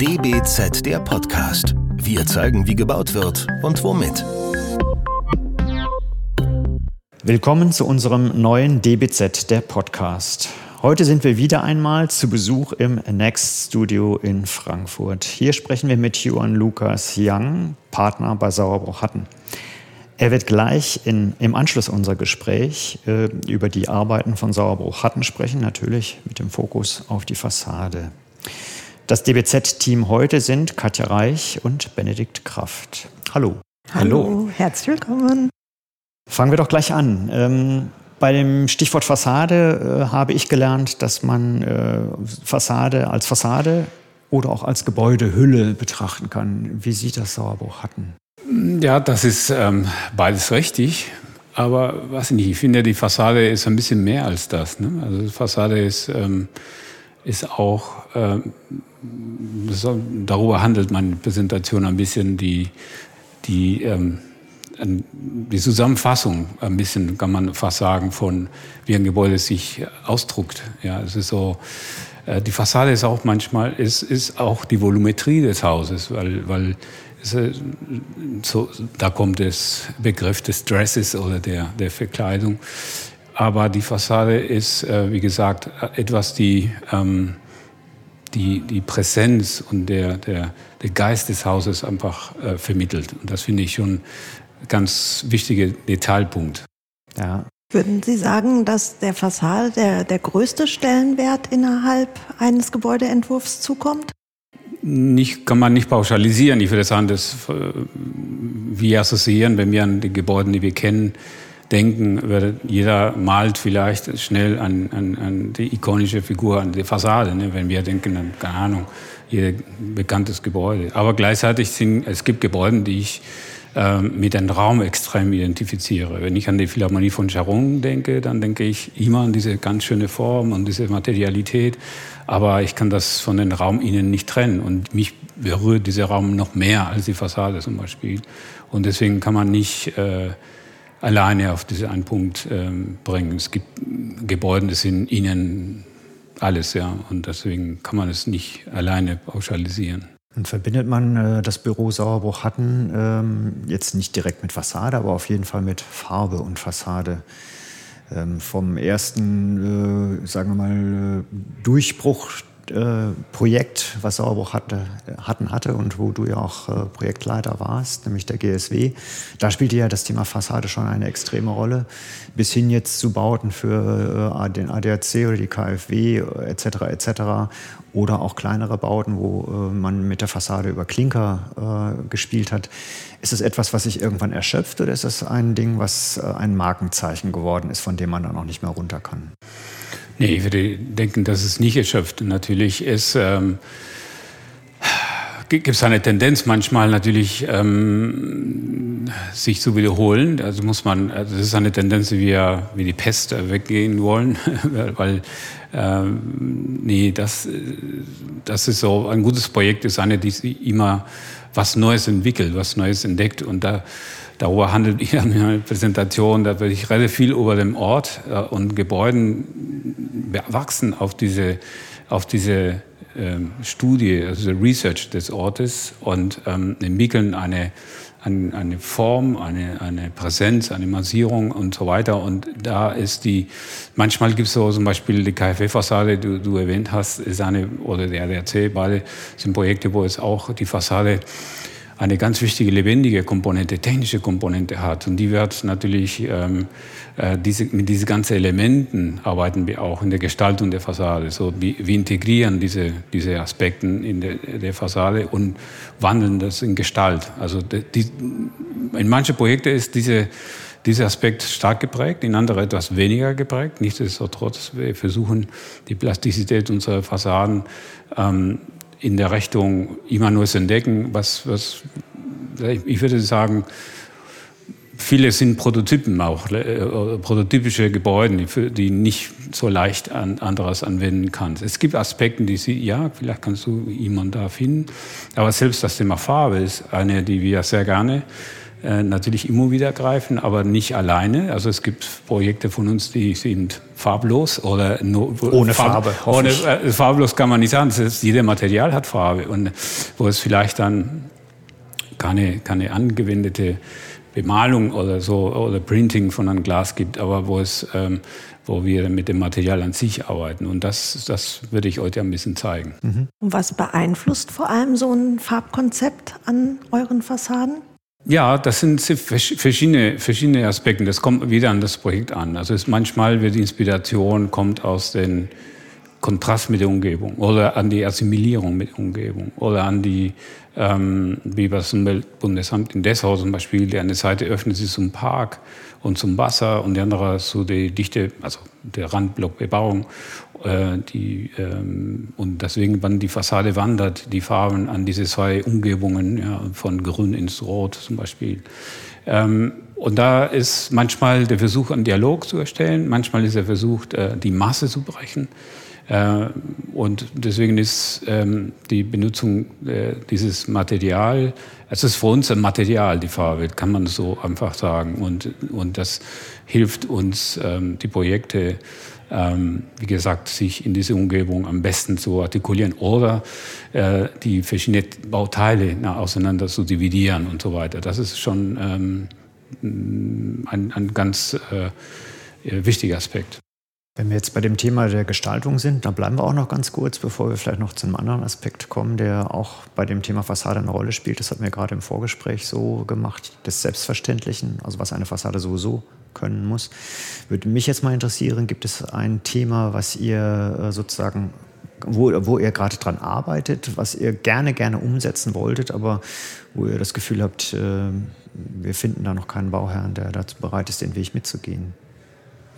DBZ der Podcast. Wir zeigen, wie gebaut wird und womit. Willkommen zu unserem neuen DBZ der Podcast. Heute sind wir wieder einmal zu Besuch im Next Studio in Frankfurt. Hier sprechen wir mit Johann Lukas Young, Partner bei Sauerbruch Hatten. Er wird gleich in, im Anschluss unser Gespräch äh, über die Arbeiten von Sauerbruch Hatten sprechen, natürlich mit dem Fokus auf die Fassade. Das DBZ-Team heute sind Katja Reich und Benedikt Kraft. Hallo. Hallo, Hallo. herzlich willkommen. Fangen wir doch gleich an. Ähm, bei dem Stichwort Fassade äh, habe ich gelernt, dass man äh, Fassade als Fassade oder auch als Gebäudehülle betrachten kann. Wie sieht das Sauerbruch Hatten? Ja, das ist ähm, beides richtig. Aber was nicht, ich finde, die Fassade ist ein bisschen mehr als das. Ne? Also die Fassade ist, ähm, ist auch, ähm, darüber handelt meine Präsentation ein bisschen, die, die, ähm, die Zusammenfassung ein bisschen, kann man fast sagen, von wie ein Gebäude sich ausdruckt. Ja, es ist so, äh, die Fassade ist auch manchmal, ist, ist auch die Volumetrie des Hauses, weil, weil so, da kommt der Begriff des Dresses oder der, der Verkleidung. Aber die Fassade ist, äh, wie gesagt, etwas, die, ähm, die, die Präsenz und der, der, der Geist des Hauses einfach äh, vermittelt. Und das finde ich schon ein ganz wichtiger Detailpunkt. Ja. Würden Sie sagen, dass der Fassade der, der größte Stellenwert innerhalb eines Gebäudeentwurfs zukommt? nicht, kann man nicht pauschalisieren. Ich würde sagen, dass äh, wir assoziieren, wenn wir an die Gebäude, die wir kennen, denken, jeder malt vielleicht schnell an, an, an die ikonische Figur, an die Fassade, ne? wenn wir denken an, keine Ahnung, ihr bekanntes Gebäude. Aber gleichzeitig sind, es gibt Gebäude, die ich äh, mit einem Raum extrem identifiziere. Wenn ich an die Philharmonie von Charon denke, dann denke ich immer an diese ganz schöne Form und diese Materialität aber ich kann das von den Raum innen nicht trennen und mich berührt dieser Raum noch mehr als die Fassade zum Beispiel. Und deswegen kann man nicht äh, alleine auf diesen einen Punkt äh, bringen. Es gibt Gebäude, das sind innen alles, ja, und deswegen kann man es nicht alleine pauschalisieren. Und verbindet man äh, das Büro Sauerbruch Hatten ähm, jetzt nicht direkt mit Fassade, aber auf jeden Fall mit Farbe und Fassade ähm, vom ersten, äh, sagen wir mal, äh, Durchbruch äh, Projekt, was Sauerbruch hatte, hatten hatte und wo du ja auch äh, Projektleiter warst, nämlich der GSW. Da spielte ja das Thema Fassade schon eine extreme Rolle, bis hin jetzt zu Bauten für äh, den ADAC oder die KfW etc. etc. oder auch kleinere Bauten, wo äh, man mit der Fassade über Klinker äh, gespielt hat. Ist es etwas, was sich irgendwann erschöpft oder ist es ein Ding, was äh, ein Markenzeichen geworden ist, von dem man dann auch nicht mehr runter kann? Nee, ich würde denken, dass es nicht erschöpft. Natürlich ist, ähm, gibt es eine Tendenz manchmal natürlich, ähm, sich zu wiederholen. Also muss man, also das ist eine Tendenz, wie wir wie die Pest weggehen wollen, weil ähm, nee, das, das ist so ein gutes Projekt ist eine, die immer was Neues entwickelt, was Neues entdeckt und da Darüber handelt ihr in meiner Präsentation. Da werde ich relativ viel über den Ort äh, und Gebäuden wachsen auf diese, auf diese ähm, Studie, also Research des Ortes und ähm, entwickeln eine, eine, eine Form, eine, eine Präsenz, eine Massierung und so weiter. Und da ist die, manchmal gibt es so zum Beispiel die KfW-Fassade, die du erwähnt hast, ist eine, oder der RDRC, beide sind Projekte, wo es auch die Fassade eine ganz wichtige lebendige Komponente, technische Komponente hat. Und die wird natürlich, ähm, äh, diese, mit diesen ganzen Elementen arbeiten wir auch in der Gestaltung der Fassade. So, wir, wir integrieren diese, diese Aspekte in der, der Fassade und wandeln das in Gestalt. Also die, in manchen Projekten ist diese, dieser Aspekt stark geprägt, in anderen etwas weniger geprägt. Nichtsdestotrotz, wir versuchen die Plastizität unserer Fassaden ähm, in der Richtung immer nur zu entdecken, was, was ich würde sagen, viele sind Prototypen auch, äh, prototypische Gebäude, die, die nicht so leicht an, anderes anwenden kann. Es gibt Aspekte, die sie, ja, vielleicht kannst du jemanden da finden, aber selbst das Thema Farbe ist eine, die wir sehr gerne äh, natürlich immer wieder greifen, aber nicht alleine. Also es gibt Projekte von uns, die sind farblos oder nur, ohne Farb, Farbe. Ohne, äh, farblos kann man nicht sagen. Das ist, jeder Material hat Farbe und wo es vielleicht dann keine, keine angewendete Bemalung oder so oder Printing von einem Glas gibt, aber wo es ähm, wo wir mit dem Material an sich arbeiten. Und das, das würde ich heute ein bisschen zeigen. Mhm. Und was beeinflusst vor allem so ein Farbkonzept an euren Fassaden? Ja, das sind verschiedene, verschiedene Aspekte. Das kommt wieder an das Projekt an. Also es manchmal wird die Inspiration kommt aus dem Kontrast mit der Umgebung oder an die Assimilierung mit der Umgebung oder an die, ähm, wie das Umweltbundesamt in Dessau zum Beispiel, die eine Seite öffnet sich zum Park und zum Wasser und die andere zu der Dichte, also der Randblockbebauung. Äh, die, ähm, und deswegen, wann die Fassade wandert, die Farben an diese zwei Umgebungen, ja, von Grün ins Rot zum Beispiel. Ähm, und da ist manchmal der Versuch, einen Dialog zu erstellen, manchmal ist der Versuch, äh, die Masse zu brechen. Äh, und deswegen ist ähm, die Benutzung äh, dieses Material, es ist für uns ein Material, die Farbe, kann man so einfach sagen. Und, und das hilft uns, ähm, die Projekte, ähm, wie gesagt, sich in diese Umgebung am besten zu artikulieren oder äh, die verschiedenen Bauteile auseinander zu dividieren und so weiter. Das ist schon ein, ein ganz wichtiger Aspekt. Wenn wir jetzt bei dem Thema der Gestaltung sind, dann bleiben wir auch noch ganz kurz, bevor wir vielleicht noch zu einem anderen Aspekt kommen, der auch bei dem Thema Fassade eine Rolle spielt. Das hat mir gerade im Vorgespräch so gemacht, des Selbstverständlichen, also was eine Fassade sowieso können muss. Würde mich jetzt mal interessieren, gibt es ein Thema, was ihr äh, sozusagen wo, wo ihr gerade dran arbeitet, was ihr gerne, gerne umsetzen wolltet, aber wo ihr das Gefühl habt, äh, wir finden da noch keinen Bauherrn, der dazu bereit ist, den Weg mitzugehen.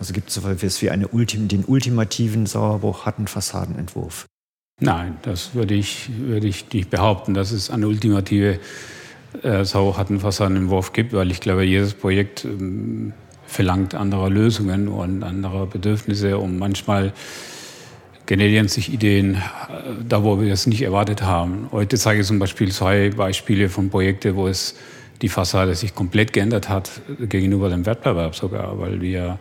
Also gibt es so etwas wie eine Ultim, den ultimativen Sauerbruch-Fassadenentwurf? Nein, das würde ich, würde ich nicht behaupten, dass es eine ultimative äh, Sauerhattenfassadenentwurf gibt, weil ich glaube, jedes Projekt ähm, verlangt andere Lösungen und andere Bedürfnisse und manchmal generieren sich Ideen äh, da, wo wir es nicht erwartet haben. Heute zeige ich zum Beispiel zwei Beispiele von Projekten, wo es die Fassade sich komplett geändert hat gegenüber dem Wettbewerb sogar, weil wir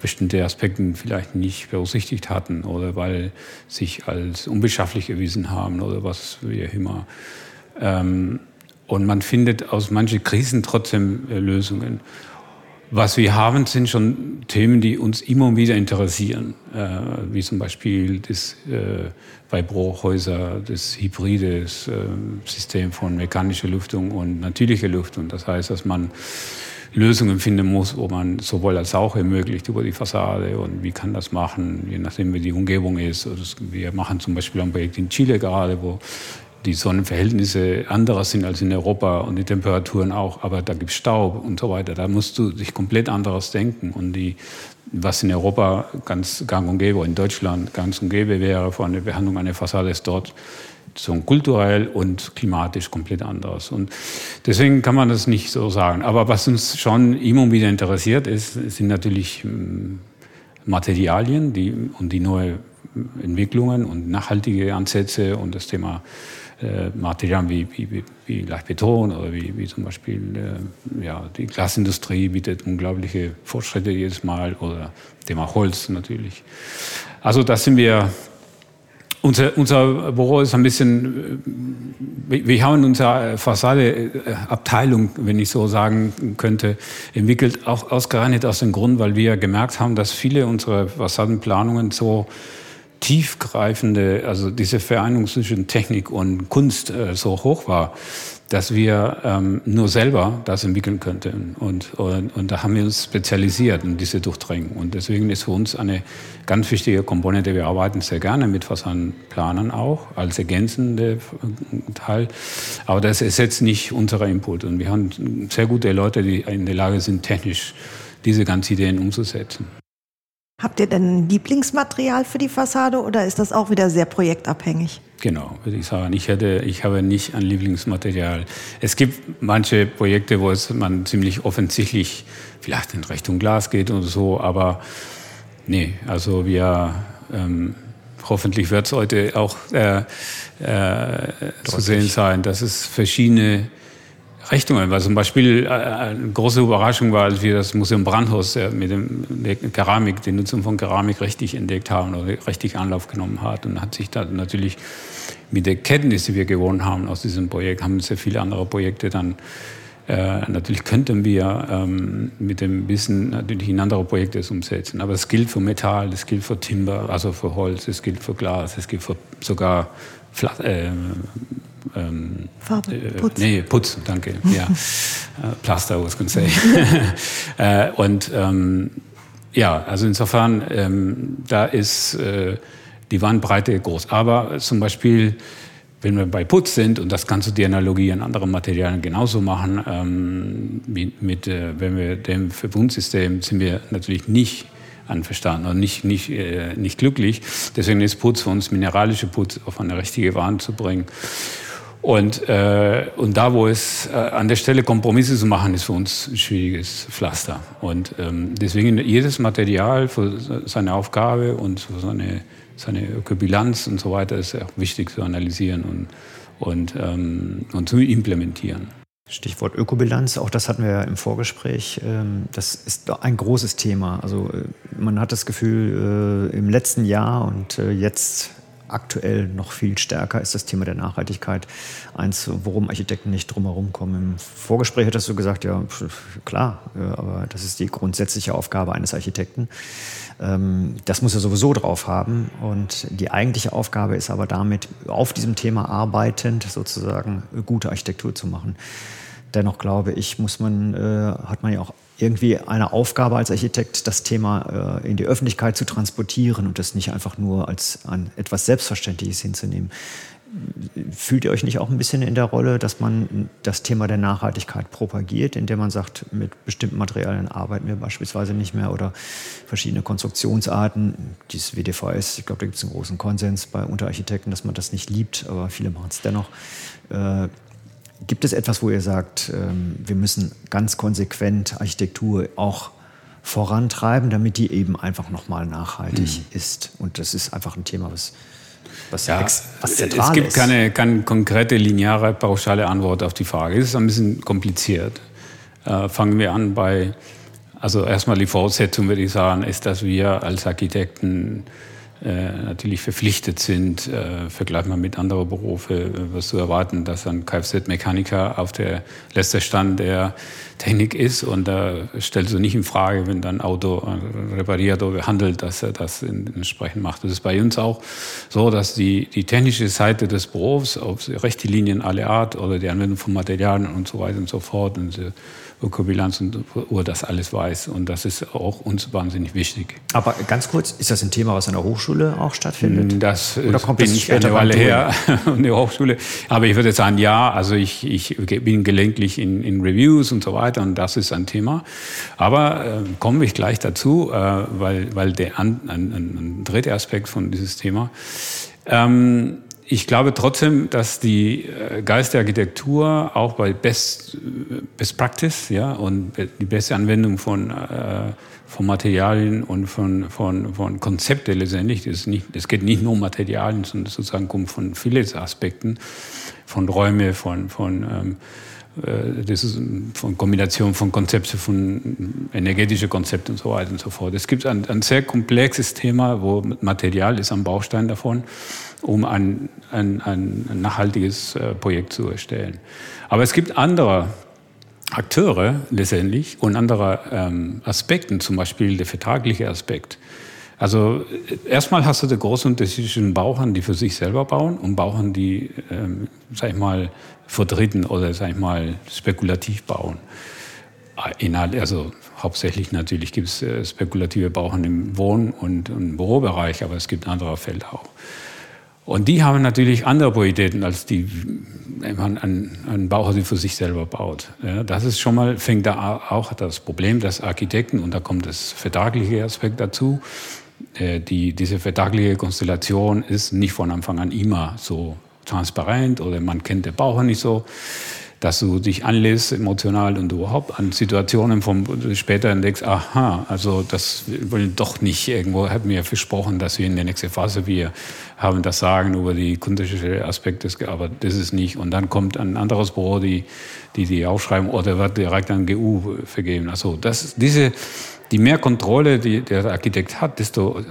bestimmte Aspekte vielleicht nicht berücksichtigt hatten oder weil sich als unbeschafflich erwiesen haben oder was wie immer. Ähm, und man findet aus manchen Krisen trotzdem äh, Lösungen. Was wir haben, sind schon Themen, die uns immer wieder interessieren, äh, wie zum Beispiel das äh, bei Bruchhäuser, das hybride äh, System von mechanischer Lüftung und natürlicher Lüftung. Das heißt, dass man Lösungen finden muss, wo man sowohl als auch ermöglicht über die Fassade und wie kann das machen, je nachdem wie die Umgebung ist. Wir machen zum Beispiel ein Projekt in Chile gerade, wo die Sonnenverhältnisse anderer sind als in Europa und die Temperaturen auch, aber da gibt es Staub und so weiter. Da musst du dich komplett anderes denken. Und die, was in Europa ganz gang und gäbe, in Deutschland ganz und gäbe wäre, vor einer Behandlung einer Fassade ist dort so kulturell und klimatisch komplett anders. Und deswegen kann man das nicht so sagen. Aber was uns schon immer wieder interessiert ist, sind natürlich hm, Materialien die, und die neue Entwicklungen und nachhaltige Ansätze und das Thema äh, Materialien wie, wie, wie Leichtbeton oder wie, wie zum Beispiel äh, ja, die Glasindustrie bietet unglaubliche Fortschritte jedes Mal oder Thema Holz natürlich. Also da sind wir unser, unser Büro ist ein bisschen, äh, wir haben unsere Fassadeabteilung, wenn ich so sagen könnte, entwickelt, auch ausgerechnet aus dem Grund, weil wir gemerkt haben, dass viele unserer Fassadenplanungen so tiefgreifende, also diese Vereinigung zwischen Technik und Kunst äh, so hoch war, dass wir ähm, nur selber das entwickeln könnten. Und, und, und da haben wir uns spezialisiert in diese Durchdringung. Und deswegen ist für uns eine ganz wichtige Komponente, wir arbeiten sehr gerne mit Fassadenplanern auch, als ergänzende Teil. Aber das ersetzt nicht unsere Input. Und wir haben sehr gute Leute, die in der Lage sind, technisch diese ganzen Ideen umzusetzen. Habt ihr denn ein Lieblingsmaterial für die Fassade oder ist das auch wieder sehr projektabhängig? Genau, würde ich sagen. Ich, hätte, ich habe nicht ein Lieblingsmaterial. Es gibt manche Projekte, wo es man ziemlich offensichtlich vielleicht in Richtung Glas geht oder so, aber nee, also wir ähm, hoffentlich wird es heute auch äh, äh, zu sehen sein, dass es verschiedene Richtungen. Weil zum Beispiel äh, eine große Überraschung war, als wir das Museum Brandhaus äh, mit dem Keramik, die Nutzung von Keramik richtig entdeckt haben oder richtig Anlauf genommen hat. Und hat sich da natürlich mit der Kenntnis, die wir gewonnen haben aus diesem Projekt, haben sehr viele andere Projekte dann äh, natürlich könnten wir ähm, mit dem Wissen natürlich in andere Projekte umsetzen. Aber es gilt für Metall, es gilt für Timber, also für Holz, es gilt für Glas, es gilt für sogar Fla äh, ähm, Farbe, äh, Putz. nee, Putz, danke. ja. Uh, Plaster, was can say. äh, und ähm, ja, also insofern, ähm, da ist äh, die Bandbreite groß. Aber zum Beispiel, wenn wir bei Putz sind, und das kannst du die Analogie an anderen Materialien genauso machen, ähm, mit, mit äh, wenn wir dem Verbundsystem sind wir natürlich nicht anverstanden und nicht, nicht, äh, nicht glücklich. Deswegen ist Putz für uns mineralische Putz auf eine richtige Bahn zu bringen. Und, äh, und da, wo es äh, an der Stelle Kompromisse zu machen, ist für uns ein schwieriges Pflaster. Und ähm, deswegen jedes Material für seine Aufgabe und für seine, seine Ökobilanz und so weiter ist auch wichtig zu analysieren und, und, ähm, und zu implementieren. Stichwort Ökobilanz, auch das hatten wir ja im Vorgespräch. Ähm, das ist ein großes Thema. Also äh, man hat das Gefühl, äh, im letzten Jahr und äh, jetzt aktuell noch viel stärker ist das Thema der Nachhaltigkeit eins, worum Architekten nicht drumherum kommen. Im Vorgespräch hattest du gesagt, ja klar, aber das ist die grundsätzliche Aufgabe eines Architekten. Ähm, das muss er sowieso drauf haben und die eigentliche Aufgabe ist aber damit, auf diesem Thema arbeitend sozusagen gute Architektur zu machen. Dennoch glaube ich, muss man, äh, hat man ja auch irgendwie eine Aufgabe als Architekt, das Thema äh, in die Öffentlichkeit zu transportieren und das nicht einfach nur als ein, etwas Selbstverständliches hinzunehmen. Fühlt ihr euch nicht auch ein bisschen in der Rolle, dass man das Thema der Nachhaltigkeit propagiert, indem man sagt, mit bestimmten Materialien arbeiten wir beispielsweise nicht mehr oder verschiedene Konstruktionsarten, dieses WDVS, ich glaube, da gibt es einen großen Konsens bei Unterarchitekten, dass man das nicht liebt, aber viele machen es dennoch. Äh, Gibt es etwas, wo ihr sagt, ähm, wir müssen ganz konsequent Architektur auch vorantreiben, damit die eben einfach nochmal nachhaltig mhm. ist? Und das ist einfach ein Thema, was, was, ja, was zentral ist. Es gibt ist. keine, keine konkrete, lineare, pauschale Antwort auf die Frage. Es ist ein bisschen kompliziert. Äh, fangen wir an bei, also erstmal die Voraussetzung, würde ich sagen, ist, dass wir als Architekten natürlich verpflichtet sind, äh, man mit anderen Berufen, äh, was zu erwarten, dass ein Kfz-Mechaniker auf der letzte Stand der Technik ist und da äh, stellst du nicht in Frage, wenn dein Auto äh, repariert oder behandelt, dass er das entsprechend macht. Das ist bei uns auch so, dass die, die technische Seite des Berufs, ob rechte Linien alle Art oder die Anwendung von Materialien und so weiter und so fort und Ökobilanz und Uhr das alles weiß. Und das ist auch uns wahnsinnig wichtig. Aber ganz kurz, ist das ein Thema, was an der Hochschule auch stattfindet? Mm, das Oder kommt bin das ich eine Weile her an der Hochschule. Aber ich würde sagen, ja, also ich, ich bin gelegentlich in, in Reviews und so weiter und das ist ein Thema. Aber äh, komme ich gleich dazu, äh, weil, weil der an, ein, ein dritter Aspekt von dieses Thema ähm, ich glaube trotzdem, dass die äh, Geist der Architektur auch bei Best, Best Practice ja, und die beste Anwendung von, äh, von Materialien und von, von, von Konzepten letztendlich, das, nicht, geht nicht nur um Materialien, sondern sozusagen kommt von vielen Aspekten, von Räume, von, von ähm, äh, das ist von Kombination von Konzepten, von energetischen Konzepten und so weiter und so fort. Es gibt ein, ein sehr komplexes Thema, wo Material ist ein Baustein davon um ein, ein, ein nachhaltiges äh, Projekt zu erstellen. Aber es gibt andere Akteure letztendlich und andere ähm, Aspekte, zum Beispiel der vertragliche Aspekt. Also äh, erstmal hast du den großen Unterschied zwischen Bauern, die für sich selber bauen und Bauern, die, ähm, sag ich mal, vertreten oder, sag ich mal, spekulativ bauen. Äh, also hauptsächlich natürlich gibt es äh, spekulative Bauern im Wohn- und, und Bürobereich, aber es gibt andere Felder auch. Und die haben natürlich andere Prioritäten als die, ein, ein Bauhaus für sich selber baut. Ja, das ist schon mal, fängt da auch das Problem, dass Architekten, und da kommt das vertragliche Aspekt dazu, die, diese vertragliche Konstellation ist nicht von Anfang an immer so transparent oder man kennt den Bauer nicht so. dass du dich anlässt emotional und überhaupt an Situationen vom später entdeckst, aha, also das wollen doch nicht irgendwo, hat mir versprochen, dass wir in der nächsten Phase wir haben das Sagen über die kundischen Aspekte, aber das ist nicht. Und dann kommt ein anderes Büro, die die, die aufschreiben, oder wird direkt an GU vergeben. Also das, diese, die mehr Kontrolle, die der Architekt hat, desto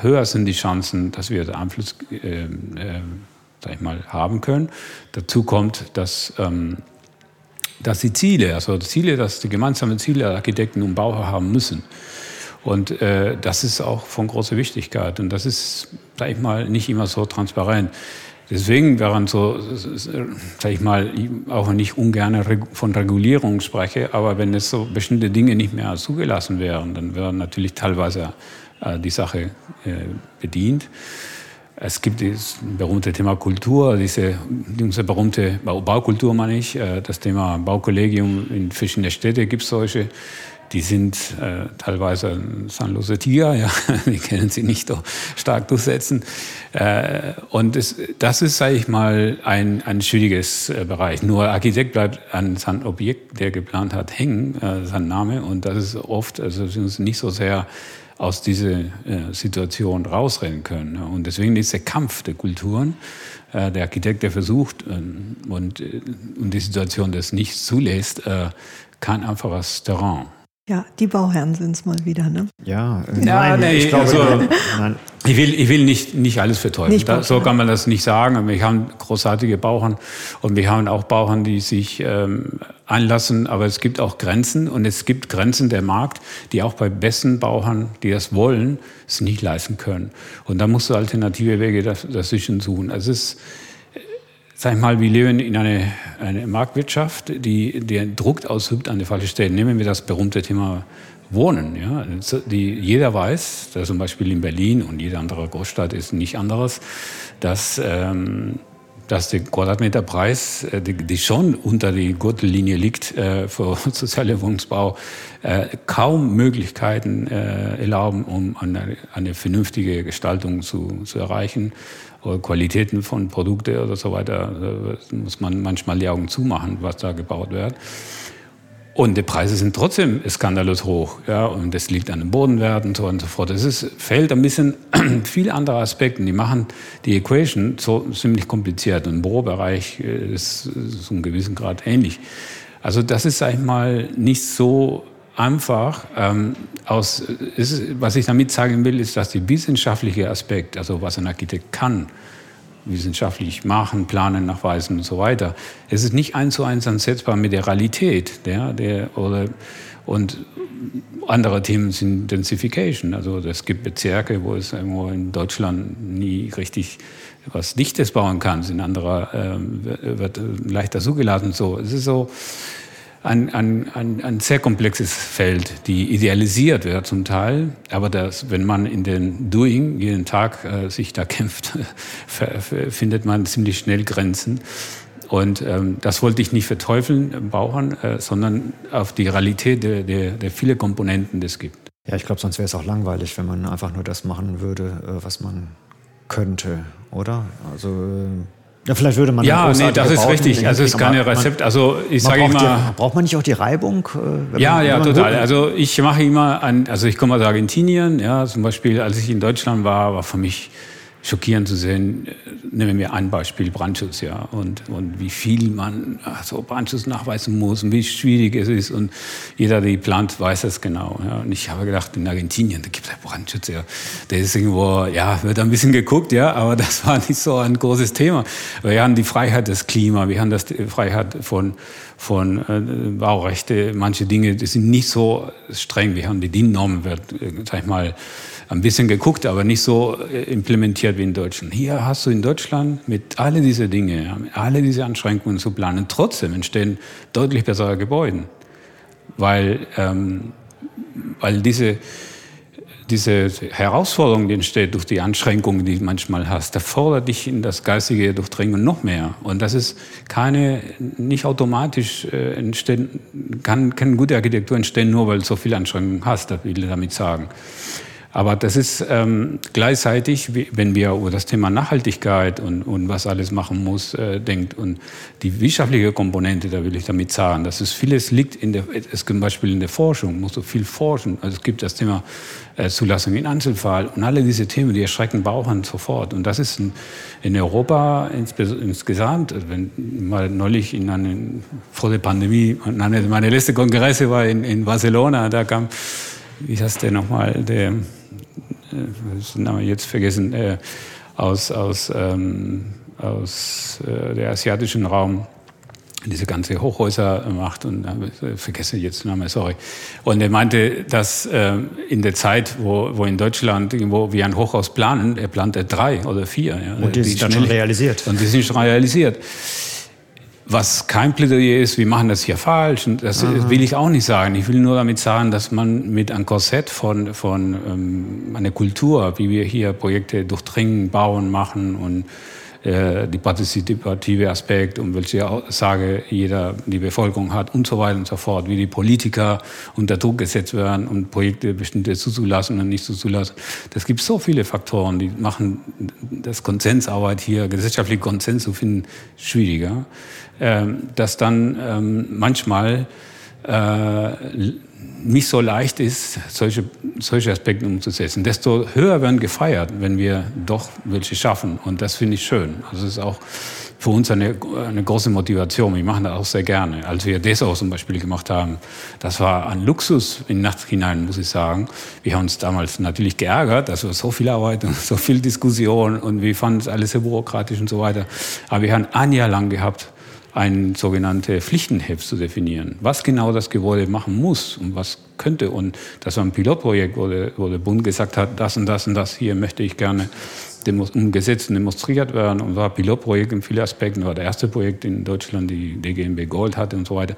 höher sind die Chancen, dass wir Einfluss äh, äh, sag ich mal, haben können. Dazu kommt, dass, ähm, dass die Ziele, also die Ziele, dass die gemeinsamen Ziele der Architekten und Bauherr haben müssen. Und äh, das ist auch von großer Wichtigkeit. Und das ist, sag ich mal, nicht immer so transparent. Deswegen wären so, sag ich mal, auch ich ungern von Regulierung spreche, aber wenn es so bestimmte Dinge nicht mehr zugelassen wären, dann wäre natürlich teilweise äh, die Sache äh, bedient. Es gibt das berühmte Thema Kultur, diese, diese berühmte Baukultur, meine ich. Äh, das Thema Baukollegium in verschiedenen Städten gibt es solche. Die sind äh, teilweise zahnlose Tiger, ja, die können sie nicht so stark durchsetzen. Äh, und es, das ist, sage ich mal, ein, ein schwieriges äh, Bereich. Nur Architekt bleibt an seinem Objekt, der geplant hat, hängen, äh, sein Name. Und das ist oft, also uns nicht so sehr aus dieser äh, Situation rausrennen können. Und deswegen ist der Kampf der Kulturen, äh, der Architekt, der versucht ähm, und, äh, und die Situation das nicht zulässt, kein einfaches Terrain. Ja, die Bauherren sind es mal wieder, ne? Ja, äh, ja nein, nee, ich glaube, also, nein. Ich will, ich will nicht, nicht alles verteufeln. Nicht da, so kann man das nicht sagen. Wir haben großartige Bauern und wir haben auch Bauern, die sich ähm, anlassen, aber es gibt auch Grenzen und es gibt Grenzen der Markt, die auch bei besten Bauern, die das wollen, es nicht leisten können. Und da musst du alternative Wege dazwischen suchen. Also es ist, sag ich mal, wir leben in einer eine Marktwirtschaft, die den Druck ausübt an die falsche Stelle. Nehmen wir das berühmte Thema Wohnen. Ja? Die, jeder weiß, dass zum Beispiel in Berlin und jede andere Großstadt ist nicht anderes, dass, ähm, dass der Quadratmeterpreis, äh, die, die, schon unter die Gürtellinie liegt äh, für soziale Wohnungsbau, äh, kaum Möglichkeiten äh, erlauben, um eine, eine vernünftige Gestaltung zu, zu erreichen. Qualitäten von Produkten oder so weiter, da muss man manchmal die Augen zumachen, was da gebaut wird. Und die Preise sind trotzdem skandalös hoch. Ja, und das liegt an den Bodenwerten und so und so fort. Es ist, fällt ein bisschen viele andere Aspekte. Die machen die Equation so ziemlich kompliziert. Und im Bürobereich äh, ist es einen gewissen Grad ähnlich. Also das ist, sag ich mal, nicht so einfach. Ähm, aus, ist, was ich damit sagen will, ist, dass der wissenschaftliche Aspekt, also was ein Architekt kann, wissenschaftlich machen, planen, nachweisen und so weiter, es ist nicht eins zu eins ansetzbar mit der Realität. Der, der, oder, und andere Themen sind Densification. Also es gibt Bezirke, wo es irgendwo in Deutschland nie richtig was Dichtes bauen kann. In anderer äh, wird leichter zugelassen. So, es ist so ein, ein, ein, ein sehr komplexes Feld, die idealisiert wird zum Teil, aber das, wenn man in den Doing jeden Tag äh, sich da kämpft, findet man ziemlich schnell Grenzen. Und ähm, das wollte ich nicht verteufeln, im Bauern, äh, sondern auf die Realität der, der, der vielen Komponenten, die es gibt. Ja, ich glaube, sonst wäre es auch langweilig, wenn man einfach nur das machen würde, äh, was man könnte, oder? Also äh, ja, vielleicht würde man. Ja, nee, das ist richtig. Also es ist keine Rezept. Also ich sage immer. Die, braucht man nicht auch die Reibung? Äh, ja, man, ja, total. Also ich mache immer an. Also ich komme aus Argentinien. Ja, zum Beispiel, als ich in Deutschland war, war für mich schockierend zu sehen. Äh, nehmen wir ein Beispiel Brandschutz, ja, und, und wie viel man so Brandschutz nachweisen muss und wie schwierig es ist. Und jeder, der plant, weiß das genau. Ja. Und ich habe gedacht, in Argentinien, da gibt es Brandschutz, ja. Der ist irgendwo, ja, wird ein bisschen geguckt, ja, aber das war nicht so ein großes Thema. Wir haben die Freiheit des Klimas, wir haben das die Freiheit von, von äh, Baurechte, manche Dinge, die sind nicht so streng. Wir haben die DIN-Normen, äh, sag ich mal, ein bisschen geguckt, aber nicht so äh, implementiert wie in Deutschland. Hier hast du in Deutschland mit alle diese Dinge, alle diese Anschränkungen zu planen. Trotzdem entstehen deutlich bessere Gebäude, weil, ähm, weil diese, diese Herausforderung, die entsteht durch die Anschränkungen, die du manchmal hast, der fordert dich in das geistige Durchdringen noch mehr. Und das ist keine, nicht automatisch äh, entstehen, kann keine gute Architektur entstehen, nur weil du so viele Anschränkungen hast, das will ich damit sagen. Aber das ist ähm, gleichzeitig, wenn wir über das Thema Nachhaltigkeit und, und was alles machen muss, äh, denkt und die wirtschaftliche Komponente, da will ich damit sagen, dass es vieles liegt in der, es zum Beispiel in der Forschung, muss so viel forschen. Also es gibt das Thema äh, Zulassung in Einzelfall und alle diese Themen, die erschrecken Bauern sofort. Und das ist in, in Europa ins, insgesamt, also wenn mal neulich in einen, vor der Pandemie, meine letzte Kongresse war in, in Barcelona, da kam, wie heißt der nochmal, der äh, den Namen jetzt vergessen, äh, aus, aus, ähm, aus äh, der asiatischen Raum diese ganze Hochhäuser macht und äh, vergesse jetzt den Namen, sorry. Und er meinte, dass äh, in der Zeit, wo, wo in Deutschland irgendwo wir ein Hochhaus planen, er plante drei oder vier. Ja, und die, die sind schon realisiert. Und die sind schon realisiert was kein Plädoyer ist, wir machen das hier falsch. Und das Aha. will ich auch nicht sagen. Ich will nur damit sagen, dass man mit einem Korsett von, von ähm, einer Kultur, wie wir hier Projekte durchdringen, bauen, machen und äh, die partizipative Aspekt und welche Aussage jeder die Bevölkerung hat und so weiter und so fort, wie die Politiker unter Druck gesetzt werden, um Projekte bestimmte zuzulassen und nicht zuzulassen. Das gibt so viele Faktoren, die machen das Konsensarbeit hier, gesellschaftliche Konsens zu finden, schwieriger, dass dann ähm, manchmal äh, nicht so leicht ist, solche, solche Aspekte umzusetzen. Desto höher werden gefeiert, wenn wir doch welche schaffen. Und das finde ich schön. Also es ist auch für uns eine, eine große Motivation. Wir machen das auch sehr gerne. Als wir Dessau zum Beispiel gemacht haben, das war ein Luxus in Nacht hinein, muss ich sagen. Wir haben uns damals natürlich geärgert, war so viel Arbeit und so viel Diskussion und wir fanden es alles sehr bürokratisch und so weiter. Aber wir haben ein Jahr lang gehabt, ein sogenannte Pflichtenheft zu definieren. Was genau das Gebäude machen muss und was könnte. Und das war ein Pilotprojekt, wo der, wo der Bund gesagt hat, das und das und das hier möchte ich gerne umgesetzt und demonstriert werden. Und war ein Pilotprojekt in vielen Aspekten. War das erste Projekt in Deutschland, die DGMB Gold hatte und so weiter.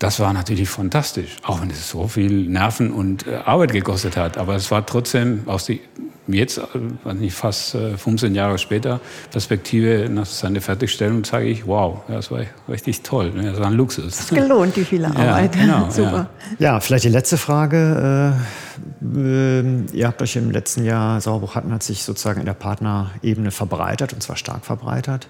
Das war natürlich fantastisch, auch wenn es so viel Nerven und äh, Arbeit gekostet hat. Aber es war trotzdem aus die jetzt, äh, nicht fast 15 äh, Jahre später, Perspektive nach seiner Fertigstellung, sage ich, wow, das war richtig toll. Das war ein Luxus. Das ist gelohnt, die viele Arbeit. Ja, genau, Super. Ja. ja. vielleicht die letzte Frage. Äh, ihr habt euch im letzten Jahr, Sauerbruch hatten, hat sich sozusagen in der Partnerebene verbreitert, und zwar stark verbreitert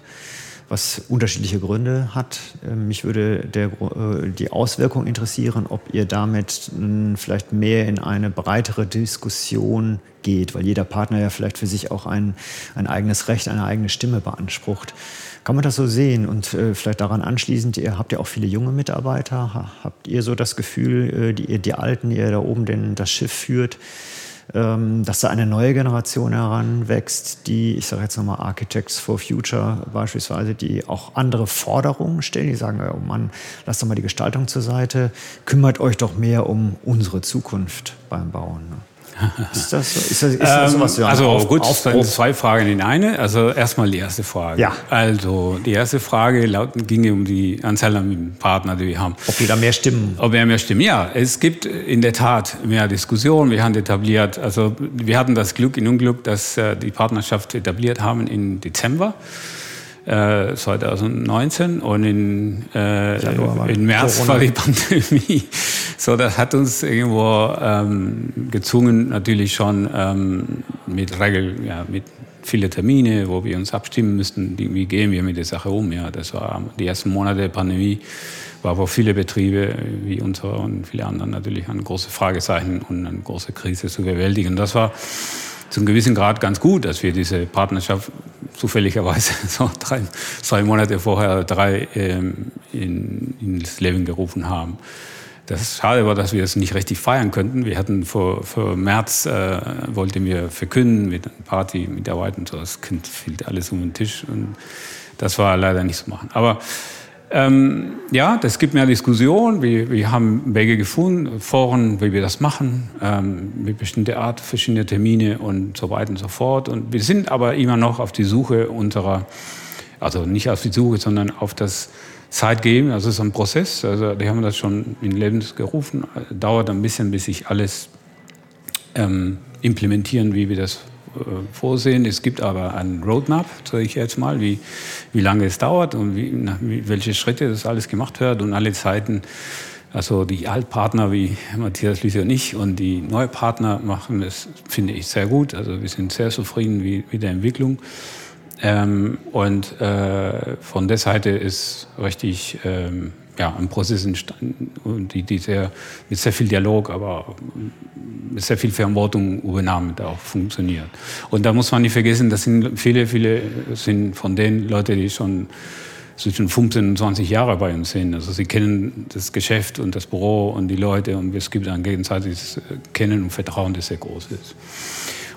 was unterschiedliche Gründe hat. Ähm, mich würde der, äh, die Auswirkung interessieren, ob ihr damit vielleicht mehr in eine breitere Diskussion geht, weil jeder Partner ja vielleicht für sich auch ein, ein eigenes Recht, eine eigene Stimme beansprucht. Kann man das so sehen? Und äh, vielleicht daran anschließend, ihr habt ja auch viele junge Mitarbeiter. Habt ihr so das Gefühl, äh, die, die Alten, die ihr da oben den, das Schiff führt, dass da eine neue Generation heranwächst, die, ich sage jetzt nochmal Architects for Future beispielsweise, die auch andere Forderungen stellen, die sagen, oh Mann, lasst doch mal die Gestaltung zur Seite, kümmert euch doch mehr um unsere Zukunft beim Bauen. Ist das, ist das, ist das sowas? Ja, also auf, gut, Aufbruch? zwei Fragen in eine. Also erstmal die erste Frage. Ja. Also die erste Frage laut, ging um die Anzahl an Partnern, die wir haben. Ob die da mehr stimmen? Ob wir mehr stimmen? Ja, es gibt in der Tat mehr Diskussionen. Wir haben etabliert, also wir hatten das Glück in Unglück, dass äh, die Partnerschaft etabliert haben im Dezember. 2019 äh, und in, äh, in März Corona. war die Pandemie. So, das hat uns irgendwo ähm, gezwungen, natürlich schon ähm, mit Regel, ja, mit viele Termine, wo wir uns abstimmen müssten, wie gehen wir mit der Sache um. Ja, das war die ersten Monate der Pandemie, war für viele Betriebe wie unsere und viele anderen natürlich ein großes Fragezeichen und eine große Krise zu bewältigen. Das war zum gewissen Grad ganz gut, dass wir diese Partnerschaft zufälligerweise so drei, zwei Monate vorher drei ähm, in, ins Leben gerufen haben. Das Schade war, dass wir es nicht richtig feiern könnten. Wir hatten vor, vor März, äh, wollten wir verkünden mit einer Party, mit der White und so. Das Kind fiel alles um den Tisch und das war leider nicht zu machen. Aber ähm, ja, das gibt mehr Diskussion. Wir, wir haben Wege gefunden, Foren, wie wir das machen, ähm, mit bestimmter Art, verschiedene Termine und so weiter und so fort. Und wir sind aber immer noch auf die Suche unserer, also nicht auf die Suche, sondern auf das Zeit geben. Also es ist ein Prozess. Also die haben das schon in Leben gerufen. Dauert ein bisschen, bis sich alles ähm, implementieren, wie wir das äh, vorsehen. Es gibt aber ein Roadmap, sage ich jetzt mal, wie, wie lange es dauert und wie, na, wie, welche Schritte das alles gemacht wird und alle Zeiten Also die Altpartner wie Matthias Lüse und ich und die neue Partner machen das, finde ich, sehr gut. Also wir sind sehr zufrieden mit der Entwicklung. Ähm, und äh, von der Seite ist richtig ähm, ja, ein Prozess entstanden, die, die sehr, mit sehr viel Dialog, aber mit sehr viel Verantwortung übernahmen, da auch funktioniert. Und da muss man nicht vergessen, das sind viele, viele sind von den Leuten, die schon zwischen 15 und 20 Jahre bei uns sind. Also sie kennen das Geschäft und das Büro und die Leute und es gibt ein gegenseitiges Kennen und Vertrauen, das sehr groß ist.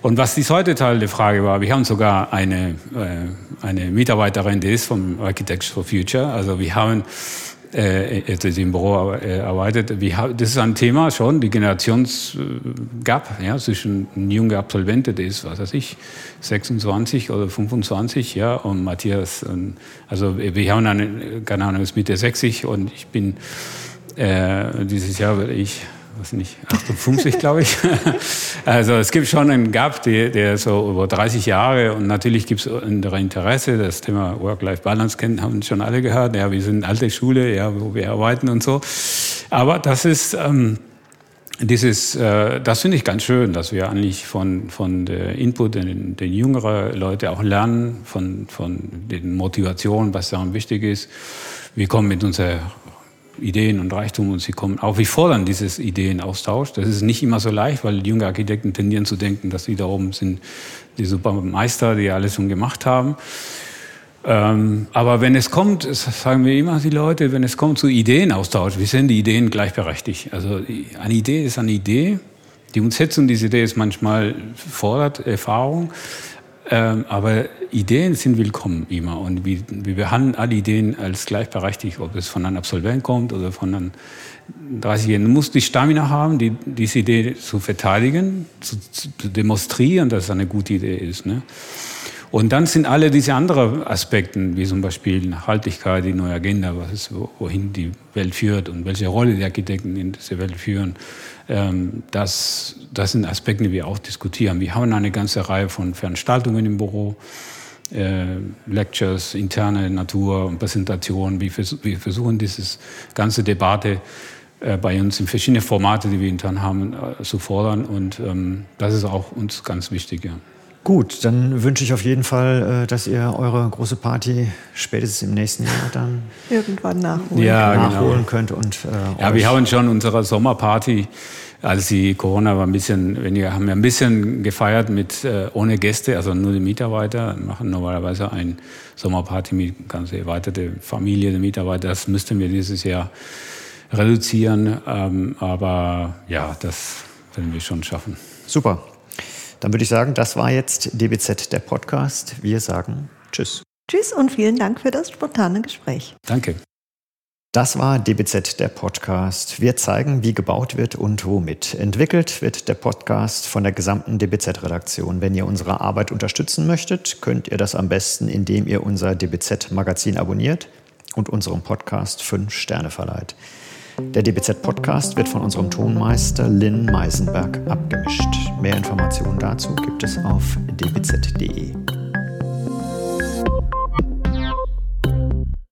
Und was die zweite Teil der Frage war, wir haben sogar eine, äh, eine Mitarbeiterin, die ist vom Architects for Future. Also wir haben äh, jetzt im Büro äh, arbeitet. Wie, das ist ein Thema schon, die Generationsgap ja, zwischen einem jungen Absolventen, der ist, was weiß ich, 26 oder 25, ja, und Matthias, und, also wir haben eine, keine Ahnung, ist Mitte 60 und ich bin, äh, dieses Jahr werde ich was nicht, 58, glaube ich. also es gibt schon einen Gap, der, der so über 30 Jahre und natürlich gibt es andere Interesse. Das Thema Work-Life-Balance kennen, haben schon alle gehört. Ja, wir sind alte Schule, ja, wo wir arbeiten und so. Aber das ist ähm, dieses, äh, das finde ich ganz schön, dass wir eigentlich von, von der Input den, den jüngeren Leute auch lernen, von, von den Motivationen, was daran wichtig ist. Wir kommen mit unserer Ideen und Reichtum und sie kommen auch, wir fordern dieses Ideenaustausch. Das ist nicht immer so leicht, weil junge Architekten tendieren zu denken, dass sie da oben sind die Supermeister, die alles schon gemacht haben. Ähm, aber wenn es kommt, sagen wir immer die Leute, wenn es kommt zu Ideenaustausch, wir sind die Ideen gleichberechtigt. Also eine Idee ist eine Idee. Die Umsetzung dieser Idee ist manchmal fordert Erfahrung. Ähm, aber Ideen sind willkommen immer und wir, wir behandeln alle Ideen als gleichberechtigt, ob es von einem Absolvent kommt oder von einem 30-Jährigen. Du musst die Stamina haben, die, diese Idee zu verteidigen, zu, zu demonstrieren, dass es eine gute Idee ist. Ne? Und dann sind alle diese anderen Aspekte, wie zum Beispiel Nachhaltigkeit, die neue Agenda, was ist, wohin die Welt führt und welche Rolle die Architekten in dieser Welt führen, ähm, das, das sind Aspekte, die wir auch diskutieren. Wir haben eine ganze Reihe von Veranstaltungen im Büro, äh, Lectures, interne Natur und Präsentationen. Wir, vers wir versuchen dieses ganze Debatte äh, bei uns in verschiedene Formate, die wir intern haben, äh, zu fordern. Und ähm, das ist auch uns ganz wichtig. Ja. Gut, dann wünsche ich auf jeden Fall, äh, dass ihr eure große Party spätestens im nächsten Jahr dann irgendwann nachholen, ja, genau. nachholen genau. könnt. Und, äh, ja, wir haben schon unsere Sommerparty, als die Corona war ein bisschen weniger, haben wir ein bisschen gefeiert mit äh, ohne Gäste, also nur die Mitarbeiter. Wir machen normalerweise eine Sommerparty mit ganz erweiterte Familie der Mitarbeiter. Das müssten wir dieses Jahr reduzieren, ähm, aber ja, das werden wir schon schaffen. Super. Dann würde ich sagen, das war jetzt DBZ der Podcast. Wir sagen Tschüss. Tschüss und vielen Dank für das spontane Gespräch. Danke. Das war DBZ der Podcast. Wir zeigen, wie gebaut wird und womit. Entwickelt wird der Podcast von der gesamten DBZ-Redaktion. Wenn ihr unsere Arbeit unterstützen möchtet, könnt ihr das am besten, indem ihr unser DBZ-Magazin abonniert und unserem Podcast fünf Sterne verleiht. Der DBZ-Podcast wird von unserem Tonmeister Lynn Meisenberg abgemischt. Mehr Informationen dazu gibt es auf dbz.de.